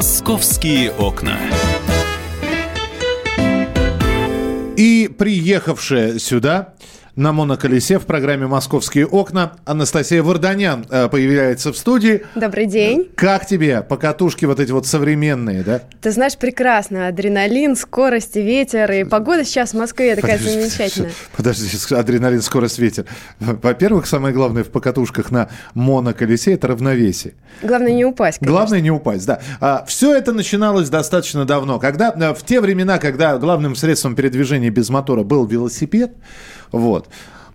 Московские окна. И приехавшая сюда на моноколесе в программе «Московские окна». Анастасия Варданян э, появляется в студии. Добрый день. Как тебе покатушки вот эти вот современные, да? Ты знаешь, прекрасно. Адреналин, скорость, ветер. И погода сейчас в Москве такая Подожди, замечательная. Подожди, адреналин, скорость, ветер. Во-первых, самое главное в покатушках на моноколесе – это равновесие. Главное не упасть, конечно. Главное не упасть, да. А, все это начиналось достаточно давно. Когда, э, в те времена, когда главным средством передвижения без мотора был велосипед, вот,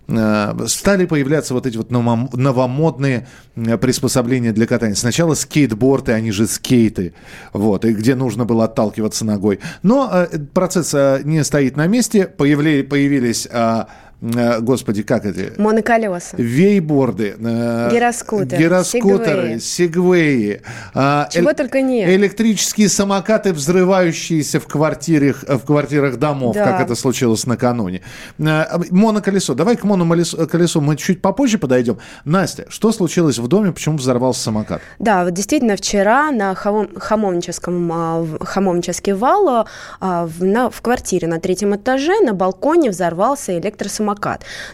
э, стали появляться вот эти вот новом- новомодные э, приспособления для катания. Сначала скейтборды, они же скейты, вот, и где нужно было отталкиваться ногой. Но э, процесс не стоит на месте, Появли- появились, а, господи, как это? Моноколеса. Вейборды, э, Гироскутеры, гироскутеры, сегвеи, а, Чего эль- только нет. электрические самокаты, взрывающиеся в квартирах, в квартирах домов, Да. как это случилось накануне. Э, Моноколесо. Давай к моноколесу мы чуть попозже подойдем. Настя, что случилось в доме, почему взорвался самокат? Да, вот действительно вчера на Хамом- Хамовническом, а, Хамовнический вал а, в, на- в квартире на третьем этаже на балконе взорвался электросамокат.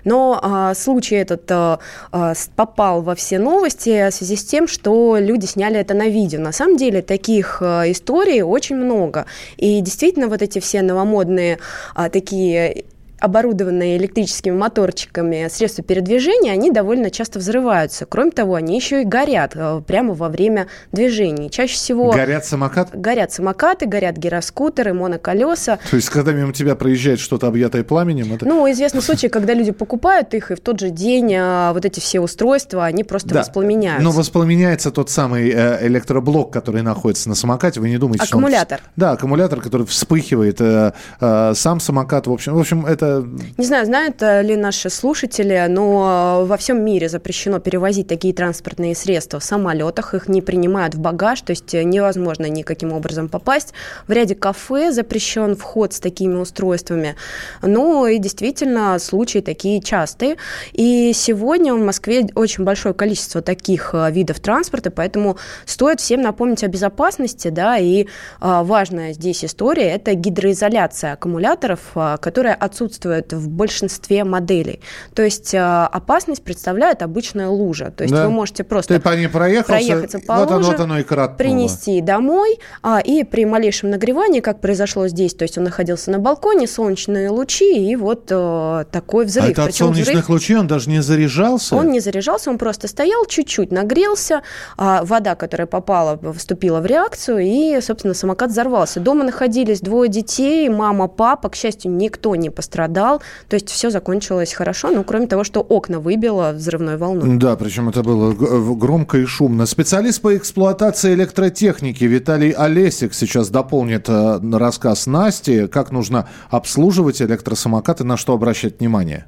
Но а, случай этот а, а, попал во все новости в связи с тем, что люди сняли это на видео. На самом деле таких а, историй очень много. И действительно вот эти все новомодные а, такие оборудованные электрическими моторчиками средства передвижения, они довольно часто взрываются. Кроме того, они еще и горят э, прямо во время движений. Чаще всего Горят самокат? горят самокаты, горят гироскутеры, моноколеса. То есть, когда мимо тебя проезжает что-то объятое пламенем, это... Ну, известны случаи, когда люди покупают их, и в тот же день а, вот эти все устройства, они просто Да. воспламеняются. Но воспламеняется тот самый э, электроблок, который находится на самокате. Вы не думаете, что он- Аккумулятор. Да, аккумулятор, который вспыхивает. э, э, сам самокат, в общем, в общем, это Не знаю, знают э, ли наши слушатели, но э, во всем мире запрещено перевозить такие транспортные средства в самолетах, их не принимают в багаж, то есть э, невозможно никаким образом попасть. В ряде кафе запрещен вход с такими устройствами. Ну и действительно, случаи такие частые. И сегодня в Москве очень большое количество таких видов транспорта, поэтому стоит всем напомнить о безопасности, да, и важная здесь история – это гидроизоляция аккумуляторов, которая отсутствует в большинстве моделей. То есть а, опасность представляет обычная лужа. То есть Да. вы можете просто ты по ней проехаться по вот, оно, луже, вот оно и принести домой, а, и при малейшем нагревании, как произошло здесь, то есть он находился на балконе, солнечные лучи, и вот э, такой взрыв. А это от Причем взрыв- солнечных лучей он даже не заряжался? он не заряжался, он просто стоял, чуть-чуть нагрелся, а вода, которая попала, вступила в реакцию, и, собственно, самокат взорвался. Дома находились двое детей, мама, папа, к счастью, никто не пострадал, то есть все закончилось хорошо, ну, кроме того, что окна выбило взрывной волной. Да, причем это было г- громко и шумно. Специалист по эксплуатации электротехники Виталий Олесик сейчас дополнит э, рассказ Насти, как нужно обслуживать электросамокат и на что обращать внимание.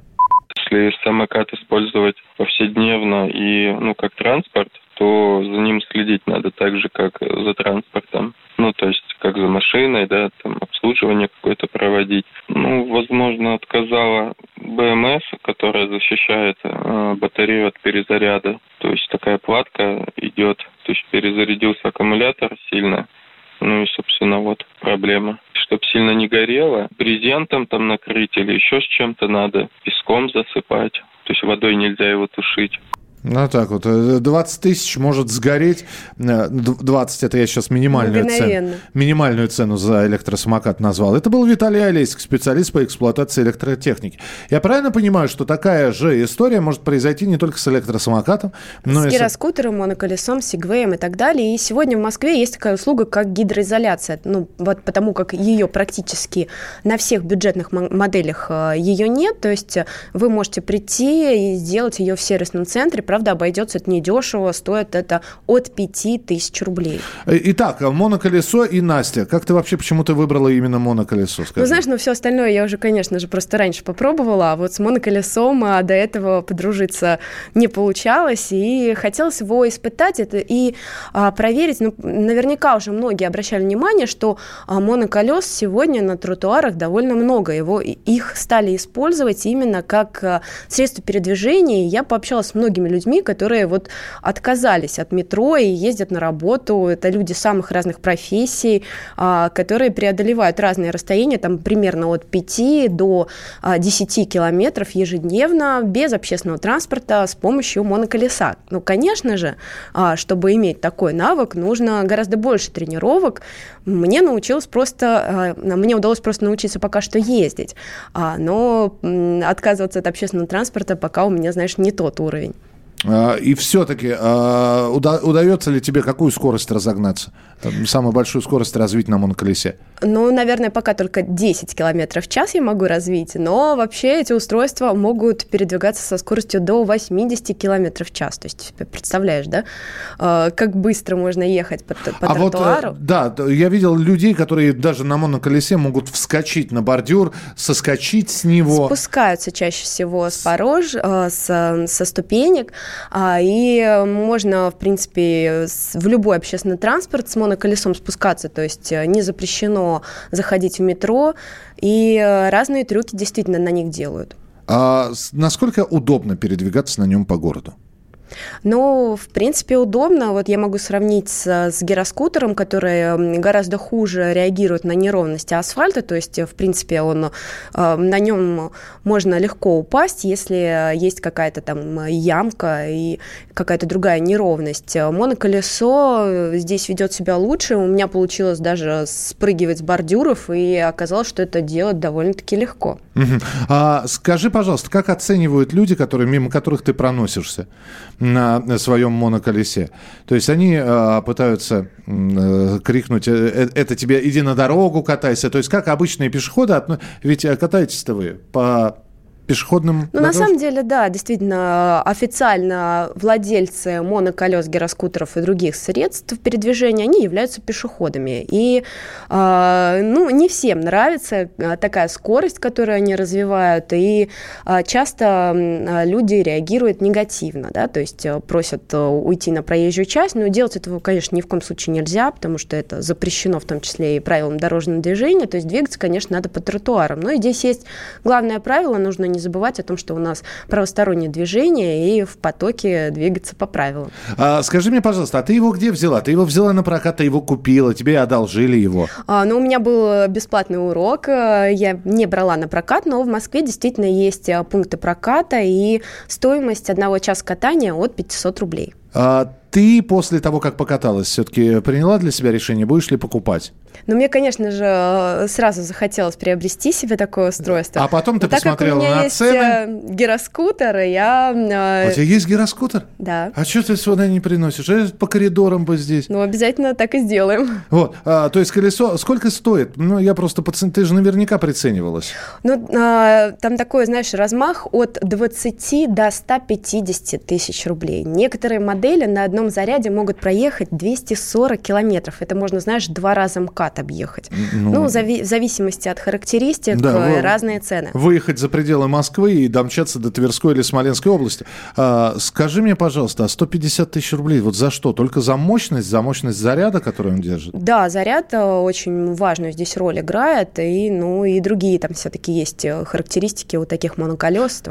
Если самокат использовать повседневно и, ну, как транспорт, то за ним следить надо так же, как за транспортом. Как за машиной, да, там, обслуживание какое-то проводить. Ну, возможно, отказала БМС, которая защищает э, батарею от перезаряда. То есть, такая платка идет, то есть, перезарядился аккумулятор сильно, ну и, собственно, вот проблема. Чтобы сильно не горело, брезентом там накрыть или еще с чем-то надо, песком засыпать. То есть водой нельзя его тушить. Ну, так вот, э, 20 тысяч может сгореть. Э, д- 20 это я сейчас минимальную цену, минимальную цену за электросамокат назвал. Это был Виталий Олесик, специалист по эксплуатации электротехники. Я правильно понимаю, что такая же история может произойти не только с электросамокатом, но с и с... гироскутером, моноколесом, сегвеем и так далее. И сегодня в Москве есть такая услуга, как гидроизоляция. Ну, вот потому как ее практически на всех бюджетных мо- моделях э, ее нет. То есть э, вы можете прийти и сделать ее в сервисном центре. Правда, обойдется это недешево, стоит это от 5 тысяч рублей. Э, Итак, моноколесо и Настя. Как ты вообще почему ты выбрала именно моноколесо? Скажи? Ну, знаешь, ну все остальное я уже, конечно же, просто раньше попробовала, а вот с моноколесом а, до этого подружиться не получалось, и хотелось его испытать это и а, проверить. Ну, наверняка уже многие обращали внимание, что а, моноколес сегодня на тротуарах довольно много. Его, их стали использовать именно как а, средство передвижения. Я пообщалась с многими людьми, людьми, которые вот отказались от метро и ездят на работу. Это люди самых разных профессий, а, которые преодолевают разные расстояния, там примерно от 5 до 10 а, километров ежедневно без общественного транспорта с помощью моноколеса. Ну, конечно же, а, чтобы иметь такой навык, нужно гораздо больше тренировок. Мне научилось просто, мне удалось просто научиться пока что ездить, но отказываться от общественного транспорта пока у меня, знаешь, не тот уровень. И все-таки уда- удается ли тебе какую скорость разогнаться? самую большую скорость развить на моноколесе? Ну, наверное, пока только 10 километров в час я могу развить, но вообще эти устройства могут передвигаться со скоростью до 80 километров в час. То есть, представляешь, да, а, как быстро можно ехать по, по а тротуару? Вот, да, я видел людей, которые даже на моноколесе могут вскочить на бордюр, соскочить с него. Спускаются чаще всего с порож, а, с, со ступенек, и можно, в принципе, в любой общественный транспорт с моноколесом спускаться, то есть э, не запрещено заходить в метро, и э, разные трюки действительно на них делают. А насколько удобно передвигаться на нем по городу? Ну, в принципе, удобно. Вот я могу сравнить с, с гироскутером, который гораздо хуже реагирует на неровности асфальта. То есть, в принципе, он, э, на нем можно легко упасть, если есть какая-то там ямка и какая-то другая неровность. Моноколесо здесь ведет себя лучше. У меня получилось даже спрыгивать с бордюров, и оказалось, что это делать довольно-таки легко. А скажи, пожалуйста, как оценивают люди, которые, мимо которых ты проносишься? На своем моноколесе. То есть они э, пытаются э, крикнуть, э, это тебе иди на дорогу катайся. То есть как обычные пешеходы, ведь катаетесь-то вы по пешеходным Ну, на самом деле, да, действительно, официально владельцы моноколес, гироскутеров и других средств передвижения, они являются пешеходами. И, э, ну, не всем нравится а, такая скорость, которую они развивают, и э, часто люди реагируют негативно, да, то есть э, просят э, уйти на проезжую часть, но делать этого, конечно, ни в коем случае нельзя, потому что это запрещено в том числе и правилам дорожного движения, то есть двигаться, конечно, надо по тротуарам. Но здесь есть главное правило, нужно не забывать о том, что у нас правостороннее движение и в потоке двигаться по правилам. А, скажи мне, пожалуйста, а ты его где взяла? Ты его взяла на прокат, ты его купила, тебе одолжили его? А, ну, у меня был бесплатный урок, э, я не брала на прокат, но в Москве действительно есть э, пункты проката и стоимость одного часа катания от 500 рублей. А ты после того, как покаталась, все-таки приняла для себя решение, будешь ли покупать? Ну, мне, конечно же, э, сразу захотелось приобрести себе такое устройство. А потом ты Но посмотрела так как у меня на есть цены. Э, гироскутер, и я... Э, у тебя есть гироскутер? Да. А что ты сюда не приносишь? Я по коридорам бы здесь. Ну, обязательно так и сделаем. Вот, а, то есть колесо, сколько стоит? Ну, я просто, ты же наверняка приценивалась. Ну, а, там такой, знаешь, размах от 20 до 150 тысяч рублей. Некоторые модели на одном заряде могут проехать 240 километров. Это можно, знаешь, два раза МКАД объехать. Ну, ну зави- в зависимости от характеристик да, вы, разные цены. Выехать за пределы Москвы и домчаться до Тверской или Смоленской области. А, скажи мне, пожалуйста, а 150 тысяч рублей вот за что? Только за мощность, за мощность заряда, который он держит? Да, заряд э, очень важную здесь роль играет, и, ну, и другие там все-таки есть э, характеристики у таких моноколес.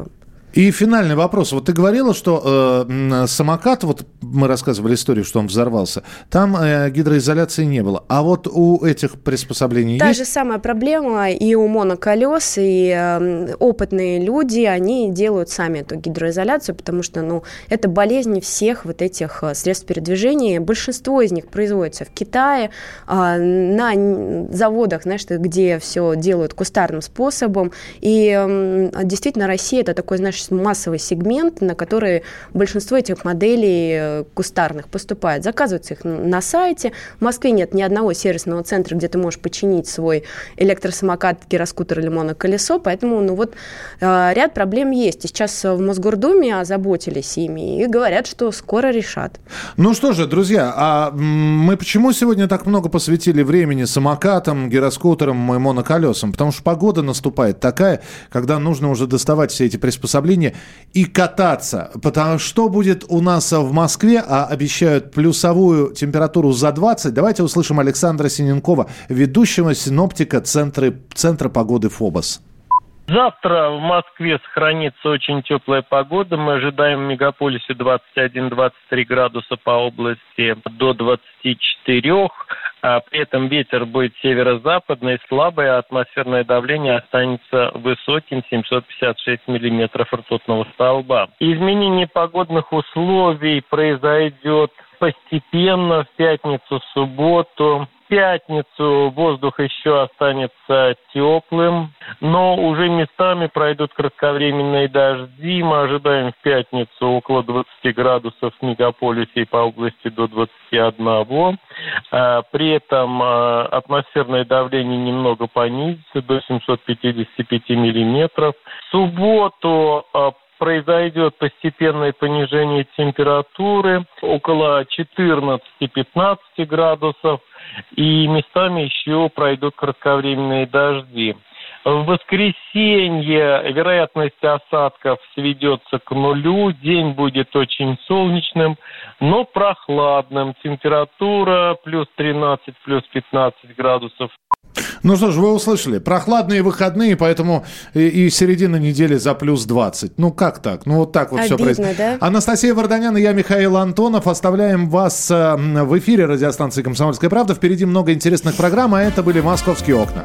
И финальный вопрос. Вот ты говорила, что э, самокат, вот мы рассказывали историю, что он взорвался, там э, гидроизоляции не было. А вот у этих приспособлений Та есть? же самая проблема и у моноколес, и э, опытные люди, они делают сами эту гидроизоляцию, потому что, ну, это болезни всех вот этих э, средств передвижения. Большинство из них производится в Китае, э, на заводах, знаешь, где все делают кустарным способом. И э, действительно Россия это такой, знаешь, массовый сегмент, на который большинство этих моделей э, кустарных поступает. Заказываются их на сайте. В Москве нет ни одного сервисного центра, где ты можешь починить свой электросамокат, гироскутер или моноколесо, поэтому ну вот э, ряд проблем есть. И сейчас в Мосгордуме озаботились ими и говорят, что скоро решат. Ну что же, друзья, а мы почему сегодня так много посвятили времени самокатам, гироскутерам и моноколесам? Потому что погода наступает такая, когда нужно уже доставать все эти приспособления машине и кататься. Потому что будет у нас в Москве, а обещают плюсовую температуру за 20. Давайте услышим Александра Синенкова, ведущего синоптика Центра, Центра погоды ФОБОС. Завтра в Москве сохранится очень теплая погода. Мы ожидаем в мегаполисе 21-23 градуса по области до 24. А при этом ветер будет северо-западный, слабый, атмосферное давление останется высоким 756 миллиметров ртутного столба. Изменение погодных условий произойдет постепенно в пятницу, в субботу пятницу воздух еще останется теплым, но уже местами пройдут кратковременные дожди. Мы ожидаем в пятницу около 20 градусов в мегаполисе и по области до 21. А, при этом а, атмосферное давление немного понизится до 755 миллиметров. В субботу а, произойдет постепенное понижение температуры около 14-15 градусов и местами еще пройдут кратковременные дожди. В воскресенье вероятность осадков сведется к нулю, день будет очень солнечным, но прохладным. Температура плюс 13, плюс 15 градусов. Ну что ж, вы услышали. Прохладные выходные, поэтому и, и середина недели за плюс 20. Ну как так? Ну вот так вот Обидно, все происходит. Да? Анастасия Варданян и я, Михаил Антонов. Оставляем вас э, в эфире радиостанции «Комсомольская правда». Впереди много интересных программ, а это были «Московские окна».